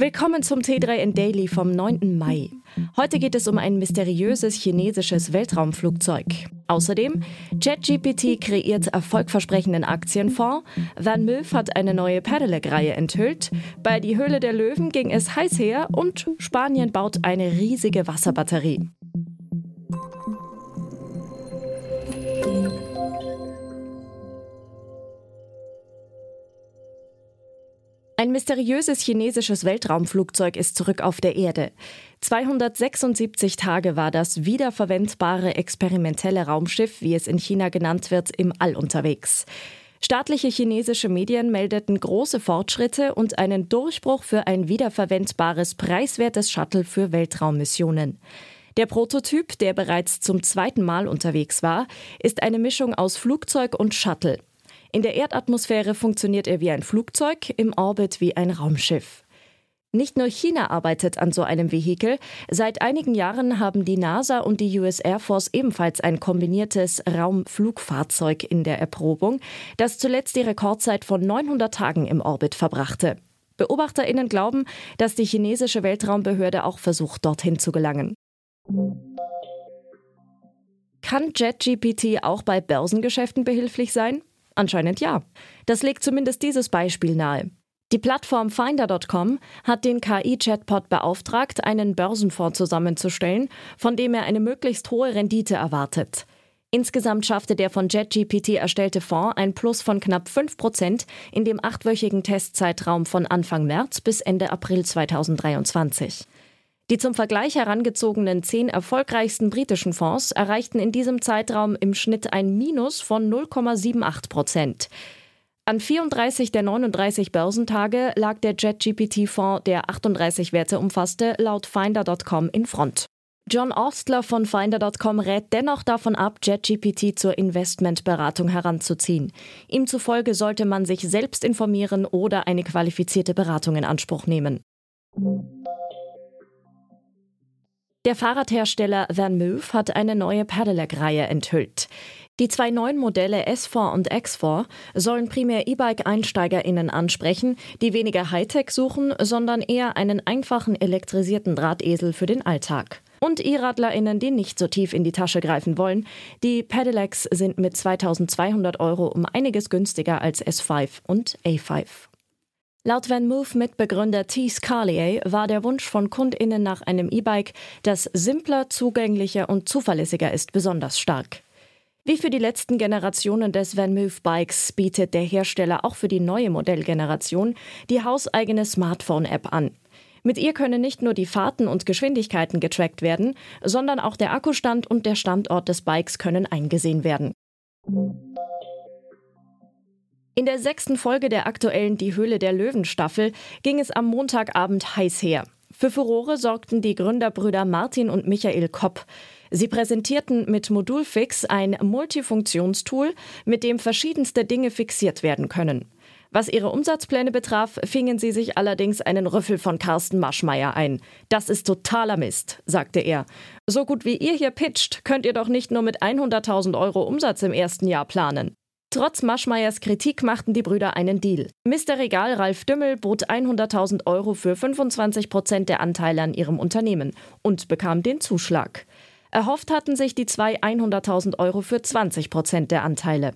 Willkommen zum T3N Daily vom 9. Mai. Heute geht es um ein mysteriöses chinesisches Weltraumflugzeug. Außerdem, JetGPT kreiert erfolgversprechenden Aktienfonds, Van Milf hat eine neue Pedelec-Reihe enthüllt, bei Die Höhle der Löwen ging es heiß her und Spanien baut eine riesige Wasserbatterie. Ein mysteriöses chinesisches Weltraumflugzeug ist zurück auf der Erde. 276 Tage war das wiederverwendbare experimentelle Raumschiff, wie es in China genannt wird, im All unterwegs. Staatliche chinesische Medien meldeten große Fortschritte und einen Durchbruch für ein wiederverwendbares, preiswertes Shuttle für Weltraummissionen. Der Prototyp, der bereits zum zweiten Mal unterwegs war, ist eine Mischung aus Flugzeug und Shuttle. In der Erdatmosphäre funktioniert er wie ein Flugzeug, im Orbit wie ein Raumschiff. Nicht nur China arbeitet an so einem Vehikel. Seit einigen Jahren haben die NASA und die US Air Force ebenfalls ein kombiniertes Raumflugfahrzeug in der Erprobung, das zuletzt die Rekordzeit von 900 Tagen im Orbit verbrachte. BeobachterInnen glauben, dass die chinesische Weltraumbehörde auch versucht, dorthin zu gelangen. Kann JetGPT auch bei Börsengeschäften behilflich sein? Anscheinend ja. Das legt zumindest dieses Beispiel nahe. Die Plattform Finder.com hat den KI-Chatbot beauftragt, einen Börsenfonds zusammenzustellen, von dem er eine möglichst hohe Rendite erwartet. Insgesamt schaffte der von JetGPT erstellte Fonds ein Plus von knapp 5 Prozent in dem achtwöchigen Testzeitraum von Anfang März bis Ende April 2023. Die zum Vergleich herangezogenen zehn erfolgreichsten britischen Fonds erreichten in diesem Zeitraum im Schnitt ein Minus von 0,78 Prozent. An 34 der 39 Börsentage lag der JetGPT-Fonds, der 38 Werte umfasste, laut Finder.com in Front. John Ostler von Finder.com rät dennoch davon ab, JetGPT zur Investmentberatung heranzuziehen. Ihm zufolge sollte man sich selbst informieren oder eine qualifizierte Beratung in Anspruch nehmen. Der Fahrradhersteller Van Moof hat eine neue Pedelec-Reihe enthüllt. Die zwei neuen Modelle S4 und X4 sollen primär E-Bike-EinsteigerInnen ansprechen, die weniger Hightech suchen, sondern eher einen einfachen elektrisierten Drahtesel für den Alltag. Und E-RadlerInnen, die nicht so tief in die Tasche greifen wollen. Die Pedelecs sind mit 2200 Euro um einiges günstiger als S5 und A5. Laut Van Move-Mitbegründer T. Scarlier war der Wunsch von KundInnen nach einem E-Bike, das simpler, zugänglicher und zuverlässiger ist, besonders stark. Wie für die letzten Generationen des Van Move Bikes bietet der Hersteller auch für die neue Modellgeneration die hauseigene Smartphone-App an. Mit ihr können nicht nur die Fahrten und Geschwindigkeiten getrackt werden, sondern auch der Akkustand und der Standort des Bikes können eingesehen werden. In der sechsten Folge der aktuellen Die Höhle der Löwen Staffel ging es am Montagabend heiß her. Für Furore sorgten die Gründerbrüder Martin und Michael Kopp. Sie präsentierten mit Modulfix ein Multifunktionstool, mit dem verschiedenste Dinge fixiert werden können. Was ihre Umsatzpläne betraf, fingen sie sich allerdings einen Rüffel von Carsten Maschmeyer ein. Das ist totaler Mist, sagte er. So gut wie ihr hier pitcht, könnt ihr doch nicht nur mit 100.000 Euro Umsatz im ersten Jahr planen. Trotz Maschmeyers Kritik machten die Brüder einen Deal. Mr. Regal Ralf Dümmel bot 100.000 Euro für 25 Prozent der Anteile an ihrem Unternehmen und bekam den Zuschlag. Erhofft hatten sich die zwei 100.000 Euro für 20 Prozent der Anteile.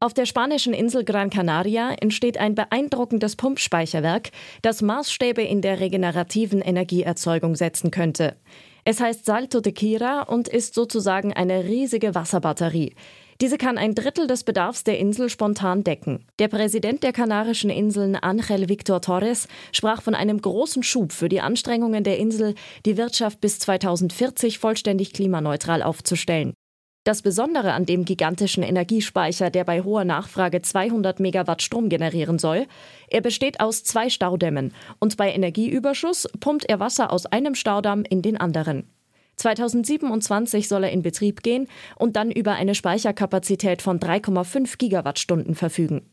Auf der spanischen Insel Gran Canaria entsteht ein beeindruckendes Pumpspeicherwerk, das Maßstäbe in der regenerativen Energieerzeugung setzen könnte. Es heißt Salto de Quira und ist sozusagen eine riesige Wasserbatterie. Diese kann ein Drittel des Bedarfs der Insel spontan decken. Der Präsident der Kanarischen Inseln Angel Victor Torres sprach von einem großen Schub für die Anstrengungen der Insel, die Wirtschaft bis 2040 vollständig klimaneutral aufzustellen. Das Besondere an dem gigantischen Energiespeicher, der bei hoher Nachfrage 200 Megawatt Strom generieren soll, er besteht aus zwei Staudämmen und bei Energieüberschuss pumpt er Wasser aus einem Staudamm in den anderen. 2027 soll er in Betrieb gehen und dann über eine Speicherkapazität von 3,5 Gigawattstunden verfügen.